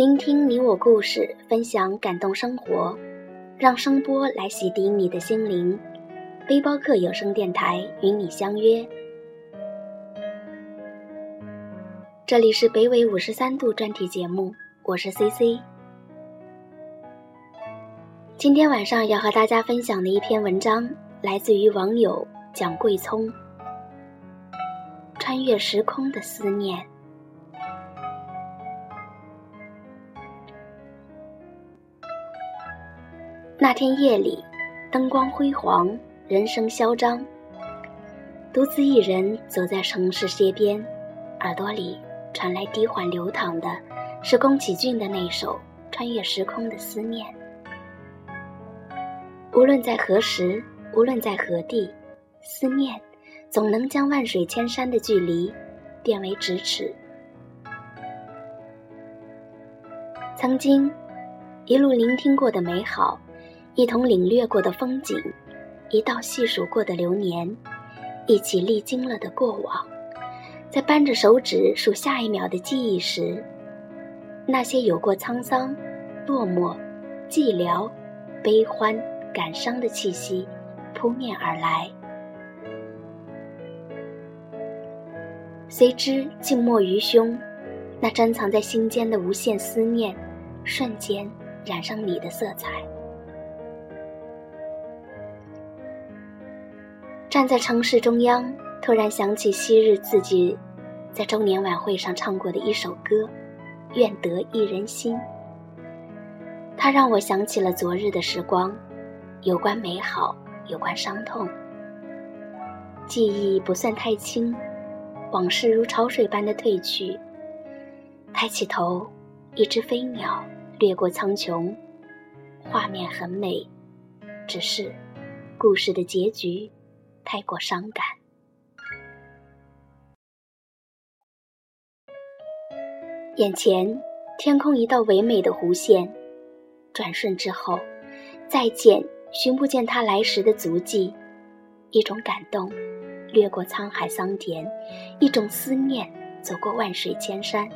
聆听你我故事，分享感动生活，让声波来洗涤你的心灵。背包客有声电台与你相约，这里是北纬五十三度专题节目，我是 C C。今天晚上要和大家分享的一篇文章，来自于网友蒋桂聪，《穿越时空的思念》。那天夜里，灯光辉煌，人声嚣张。独自一人走在城市街边，耳朵里传来低缓流淌的，是宫崎骏的那首《穿越时空的思念》。无论在何时，无论在何地，思念总能将万水千山的距离变为咫尺。曾经一路聆听过的美好。一同领略过的风景，一道细数过的流年，一起历经了的过往，在扳着手指数下一秒的记忆时，那些有过沧桑、落寞、寂寥、悲欢、感伤的气息扑面而来，随之静默于胸，那珍藏在心间的无限思念，瞬间染上你的色彩。站在城市中央，突然想起昔日自己在周年晚会上唱过的一首歌《愿得一人心》。它让我想起了昨日的时光，有关美好，有关伤痛。记忆不算太清，往事如潮水般的退去。抬起头，一只飞鸟掠过苍穹，画面很美，只是故事的结局。太过伤感。眼前天空一道唯美的弧线，转瞬之后，再见，寻不见他来时的足迹。一种感动掠过沧海桑田，一种思念走过万水千山。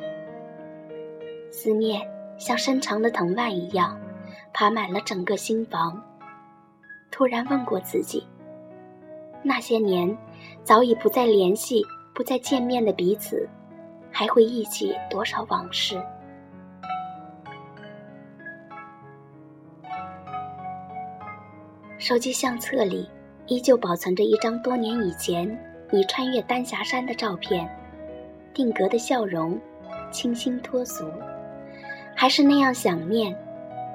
思念像深长的藤蔓一样，爬满了整个心房。突然问过自己。那些年，早已不再联系、不再见面的彼此，还会忆起多少往事？手机相册里依旧保存着一张多年以前你穿越丹霞山的照片，定格的笑容，清新脱俗，还是那样想念，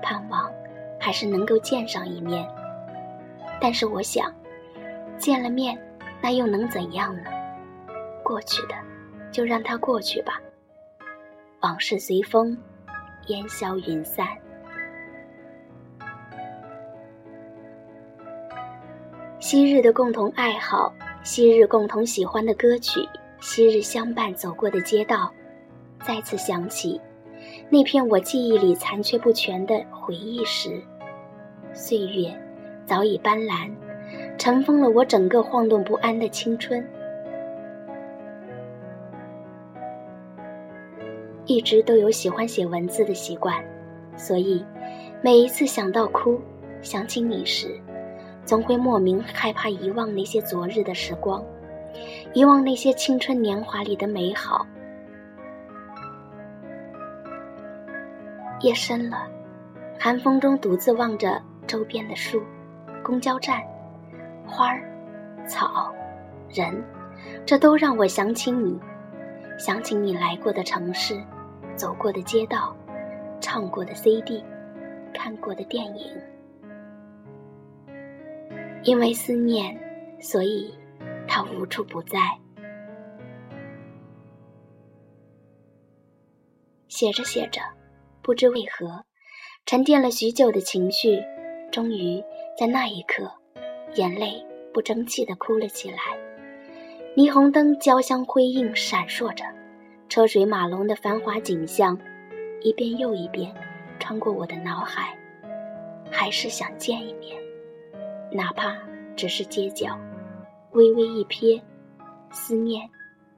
盼望，还是能够见上一面。但是我想。见了面，那又能怎样呢？过去的，就让它过去吧。往事随风，烟消云散。昔日的共同爱好，昔日共同喜欢的歌曲，昔日相伴走过的街道，再次想起那片我记忆里残缺不全的回忆时，岁月早已斑斓。尘封了我整个晃动不安的青春。一直都有喜欢写文字的习惯，所以每一次想到哭、想起你时，总会莫名害怕遗忘那些昨日的时光，遗忘那些青春年华里的美好。夜深了，寒风中独自望着周边的树、公交站。花儿、草、人，这都让我想起你，想起你来过的城市，走过的街道，唱过的 CD，看过的电影。因为思念，所以它无处不在。写着写着，不知为何，沉淀了许久的情绪，终于在那一刻。眼泪不争气地哭了起来，霓虹灯交相辉映，闪烁着，车水马龙的繁华景象，一遍又一遍穿过我的脑海，还是想见一面，哪怕只是街角，微微一瞥，思念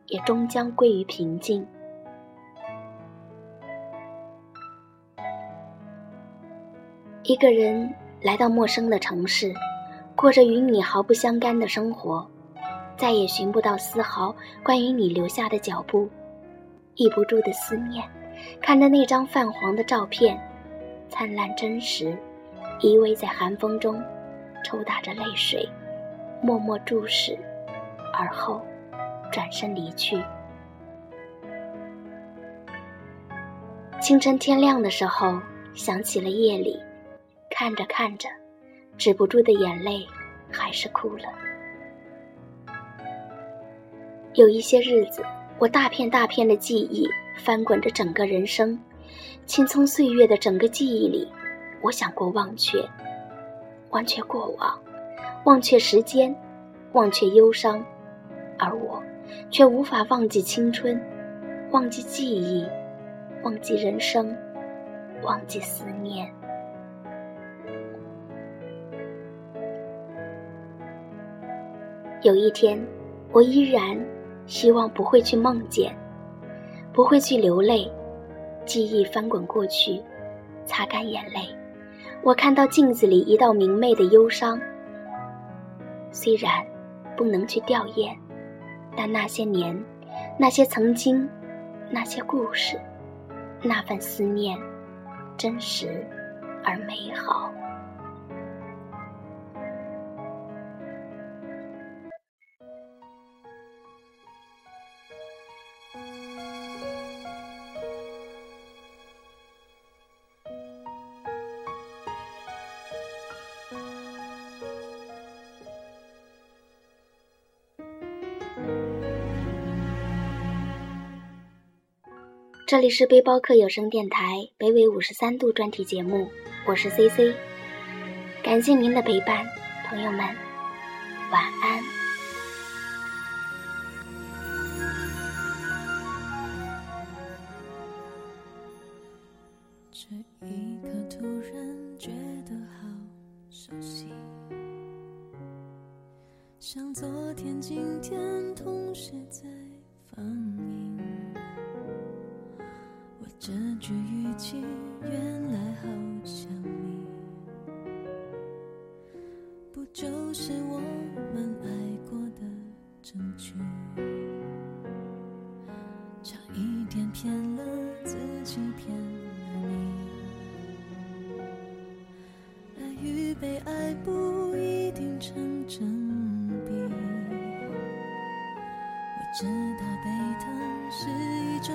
也终将归于平静。一个人来到陌生的城市，过着与你毫不相干的生活，再也寻不到丝毫关于你留下的脚步，抑不住的思念，看着那张泛黄的照片，灿烂真实，依偎在寒风中，抽打着泪水，默默注视，而后转身离去。清晨天亮的时候，想起了夜里，看着看着，止不住的眼泪，还是哭了。有一些日子，我大片大片的记忆翻滚着整个人生，青葱岁月的整个记忆里，我想过忘却，忘却过往，忘却时间，忘却忧伤，而我，却无法忘记青春，忘记记忆。忘记人生，忘记思念。有一天，我依然希望不会去梦见，不会去流泪。记忆翻滚过去，擦干眼泪。我看到镜子里一道明媚的忧伤。虽然不能去吊唁，但那些年，那些曾经，那些故事。那份思念，真实而美好。这里是背包客有声电台北纬五十三度专题节目，我是 C C，感谢您的陪伴，朋友们，晚安。这一刻突然觉得好熟悉，像昨天、今天同时在放映。这句语气原来好像你，不就是我们爱过的证据？差一点骗了自己，骗了你。爱与被爱不一定成正比，我知道被疼是一种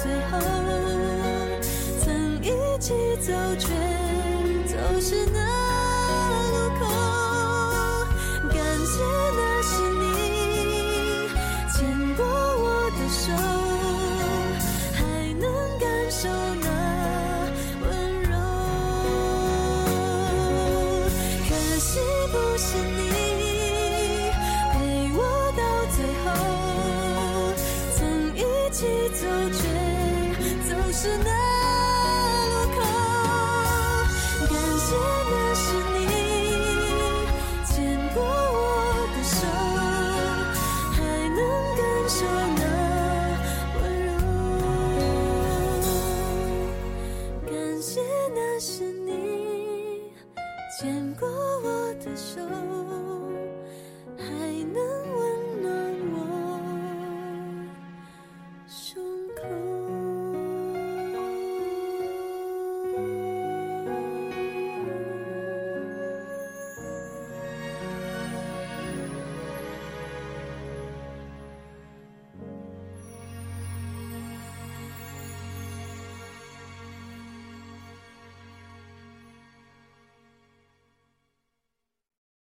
最后曾一起走却